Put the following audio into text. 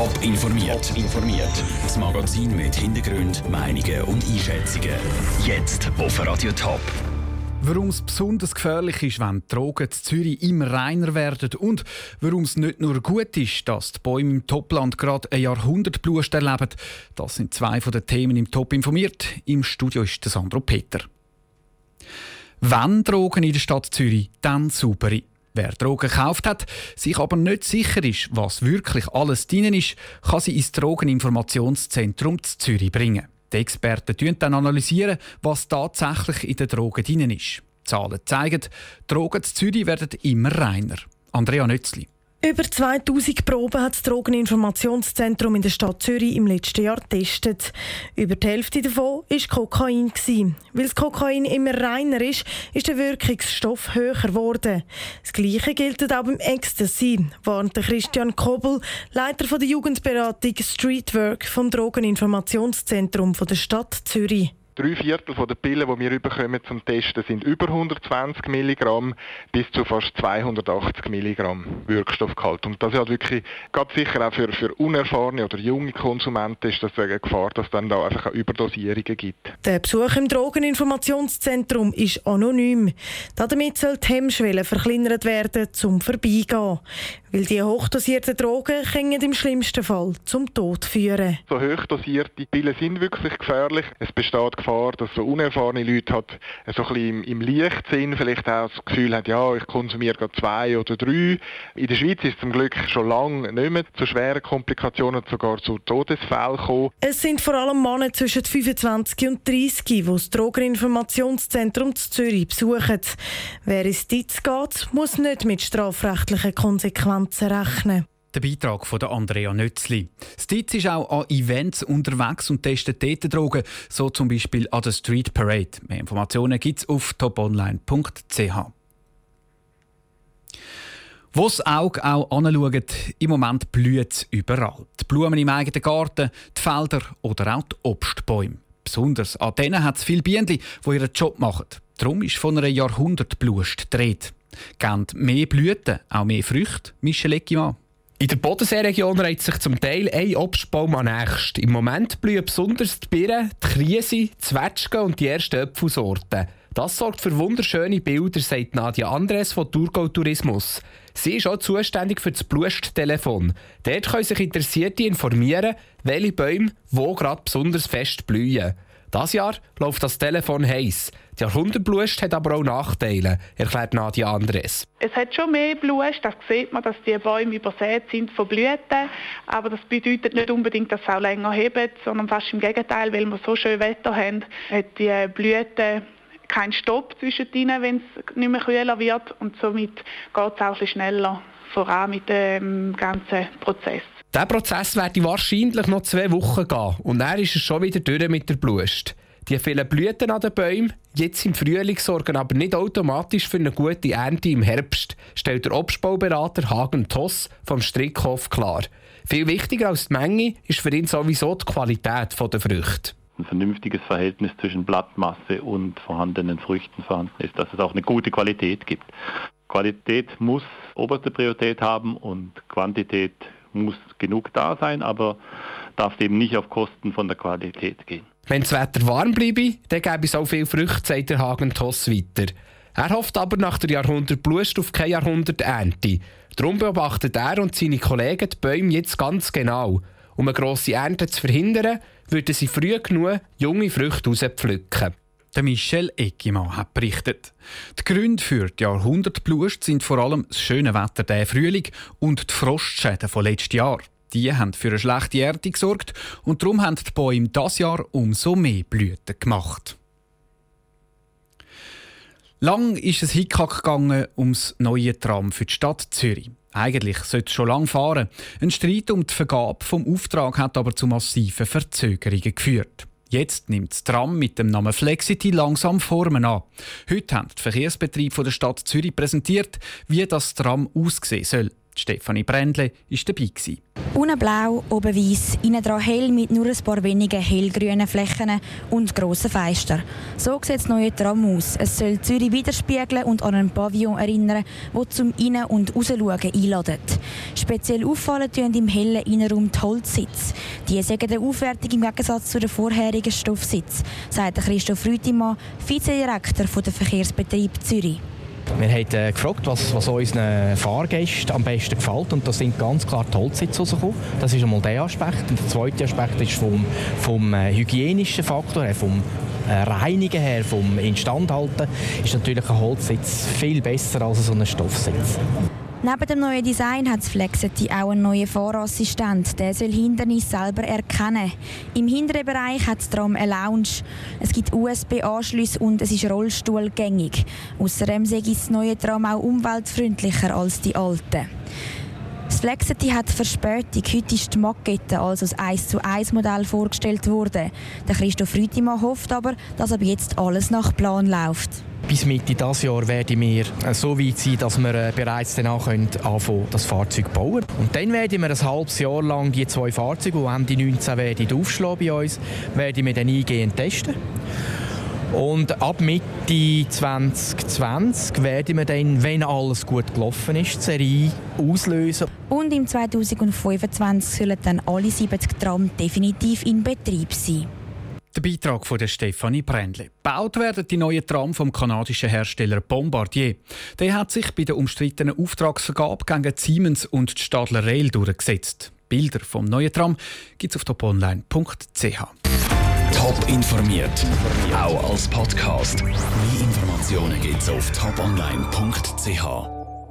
Top informiert. informiert. Das Magazin mit Hintergrund, Meinungen und Einschätzungen. Jetzt auf Radio Top. Warum es besonders gefährlich ist, wenn Drogen in Zürich immer reiner werden und warum es nicht nur gut ist, dass die Bäume im Topland gerade ein Jahrhundertblust erleben, das sind zwei von den Themen im Top informiert. Im Studio ist Sandro Peter. Wenn Drogen in der Stadt Zürich, dann saubere. Wer Drogen gekauft hat, sich aber nicht sicher ist, was wirklich alles drin ist, kann sie ins Drogeninformationszentrum zu Zürich bringen. Die Experten analysieren dann was tatsächlich in den Drogen drin ist. Die Zahlen zeigen, Drogen zu Zürich werden immer reiner. Andrea Nötzli. Über 2000 Proben hat das Drogeninformationszentrum in der Stadt Zürich im letzten Jahr getestet. Über die Hälfte davon war Kokain. Weil das Kokain immer reiner ist, ist der Wirkungsstoff höher geworden. Das Gleiche gilt auch beim Ecstasy, warnte Christian Kobel, Leiter der Jugendberatung Streetwork vom Drogeninformationszentrum der Stadt Zürich. Drei Viertel der Pillen, die wir überkommen zum Testen, sind über 120 Milligramm bis zu fast 280 Milligramm Wirkstoffgehalt. Und das ist halt wirklich, ganz sicher auch für, für unerfahrene oder junge Konsumenten ist das eine Gefahr, dass es dann da einfach auch Überdosierungen gibt. Der Besuch im Drogeninformationszentrum ist anonym. Damit soll die Hemmschwelle verkleinert werden, zum Vorbeigehen. Weil die hochdosierten Drogen können im schlimmsten Fall zum Tod führen. So hochdosierte Pillen sind wirklich gefährlich. Es besteht Gefahr, dass so unerfahrene Leute halt so ein bisschen im Licht sind, vielleicht auch das Gefühl haben, ja, ich konsumiere gerade zwei oder drei. In der Schweiz ist es zum Glück schon lange nicht mehr zu schweren Komplikationen, sogar zu Todesfällen gekommen. Es sind vor allem Männer zwischen 25 und 30, die das Drogeninformationszentrum zu Zürich besuchen. Wer ins Ditz geht, muss nicht mit strafrechtlichen Konsequenzen rechnen. Der Beitrag von Andrea Nötzli. Stitz ist auch an Events unterwegs und testet dort Drogen, so zum Beispiel an der Street Parade. Mehr Informationen gibt es auf toponline.ch. Wo das Auge auch anschaut, im Moment blüht es überall. Die Blumen im eigenen Garten, die Felder oder auch die Obstbäume. Besonders an denen hat es viele Bienen, die ihren Job machen. Darum ist von einer Jahrhundertblust gedreht. Geben mehr Blüten, auch mehr Früchte, Michel Eckimann. In der Bodenseeregion reiht sich zum Teil ein Obstbaum am nächsten. Im Moment blühen besonders die Birnen, die Krise, die Zwetschgen und die ersten Äpfelsorten. Das sorgt für wunderschöne Bilder, sagt Nadia Andres von Thurgau Tourismus. Sie ist auch zuständig für das Blust-Telefon. Dort können sich Interessierte informieren, welche Bäume wo gerade besonders fest blühen. Das Jahr läuft das Telefon heiß. Die Jahrhundertblust hat aber auch Nachteile, erklärt Nadia Andres. Es hat schon mehr Blust, da sieht man, dass die Bäume übersät sind von Blüten. Aber das bedeutet nicht unbedingt, dass es auch länger hebt, sondern fast im Gegenteil, weil wir so schön Wetter haben, hat die Blüte keinen Stopp zwischendrin, wenn es nicht mehr kühler wird. Und somit geht es auch ein bisschen schneller voran mit dem ganzen Prozess. Der Prozess werde wahrscheinlich noch zwei Wochen gehen und dann ist es schon wieder durch mit der Blust. Die vielen Blüten an den Bäumen, jetzt im Frühling, sorgen aber nicht automatisch für eine gute Ernte im Herbst, stellt der Obstbauberater Hagen Toss vom Strickhof klar. Viel wichtiger als die Menge ist für ihn sowieso die Qualität der Früchte ein vernünftiges Verhältnis zwischen Blattmasse und vorhandenen Früchten vorhanden ist, dass es auch eine gute Qualität gibt. Qualität muss oberste Priorität haben und Quantität muss genug da sein, aber darf eben nicht auf Kosten von der Qualität gehen. Wenn das Wetter warm bleibe, dann gäbe es auch viel Früchte, sagt der Hagen Toss weiter. Er hofft aber nach der Jahrhundertblust auf keine Jahrhunderternte. Darum beobachtet er und seine Kollegen die Bäume jetzt ganz genau. Um eine grosse Ernte zu verhindern, würden sie früh genug junge Früchte rauspflücken. Der Michel Eckimann hat berichtet. Die Gründe für die Jahrhundertblust sind vor allem das schöne Wetter der Frühling und die Frostschäden von letztem Jahr. Die haben für eine schlechte Ernte gesorgt und darum haben die Bäume das Jahr umso mehr Blüten gemacht. Lang ist es Hickhack gegangen ums neue Tram für die Stadt Zürich. Eigentlich sollte es schon lange fahren. Ein Streit um die Vergabe vom Auftrag hat aber zu massiven Verzögerungen geführt. Jetzt nimmt das Tram mit dem Namen Flexity langsam Formen an. Heute haben die Verkehrsbetriebe der Stadt Zürich präsentiert, wie das Tram aussehen soll. Stefanie Brändle war dabei. Unten blau, oben weiß, innen dran hell mit nur ein paar wenigen hellgrünen Flächen und grossen Fenstern. So sieht das neue Tram aus. Es soll Zürich widerspiegeln und an einen Pavillon erinnern, der zum Innen- und Rausschauen einladet. Speziell auffallen tun im hellen Innenraum die Holzsitze. Die sagen eine Aufwertung im Gegensatz zu den vorherigen Stoffsitz, sagt Christoph Rütimann, Vizedirektor der Verkehrsbetrieb Zürich. Wir haben äh, gefragt, was, was unseren Fahrgästen am besten gefällt und da sind ganz klar die Holzsitze rausgekommen. Das ist einmal der Aspekt. Und der zweite Aspekt ist vom, vom äh, hygienischen Faktor her, vom äh, Reinigen her, vom Instandhalten, ist natürlich ein Holzsitz viel besser als so ein Stoffsitz. Neben dem neuen Design hat das Flexity auch einen neuen Fahrassistent. Der soll Hindernisse selber erkennen. Im hinteren Bereich hat das Tram eine Lounge. Es gibt USB-Anschlüsse und es ist rollstuhlgängig. Außerdem sei das neue Tram auch umweltfreundlicher als die alten. Das Flexity hat Verspätung. Heute ist die Makete, also das 1 zu 1 Modell, vorgestellt worden. Der Christoph Rütimann hofft aber, dass ab jetzt alles nach Plan läuft. Bis Mitte dieses Jahr werden wir äh, so weit sein, dass wir äh, bereits danach anfangen, das Fahrzeug zu bauen. Und dann werden wir ein halbes Jahr lang die zwei Fahrzeuge, die Ende 19 werden aufschlagen bei uns, werden wir dann eingehend testen. Und ab Mitte 2020 werden wir dann, wenn alles gut gelaufen ist, die Serie auslösen. Und im 2025 sollen dann alle 70 Tram definitiv in Betrieb sein. Der Beitrag von der Stefanie Brändle. Baut werden die neuen Tram vom kanadischen Hersteller Bombardier. Der hat sich bei der umstrittenen Auftragsvergabe gegen Siemens und die Stadler Rail durchgesetzt. Bilder vom neuen Tram gibt es auf toponline.ch. Top informiert, auch als Podcast. Mehr Informationen gibt es auf toponline.ch.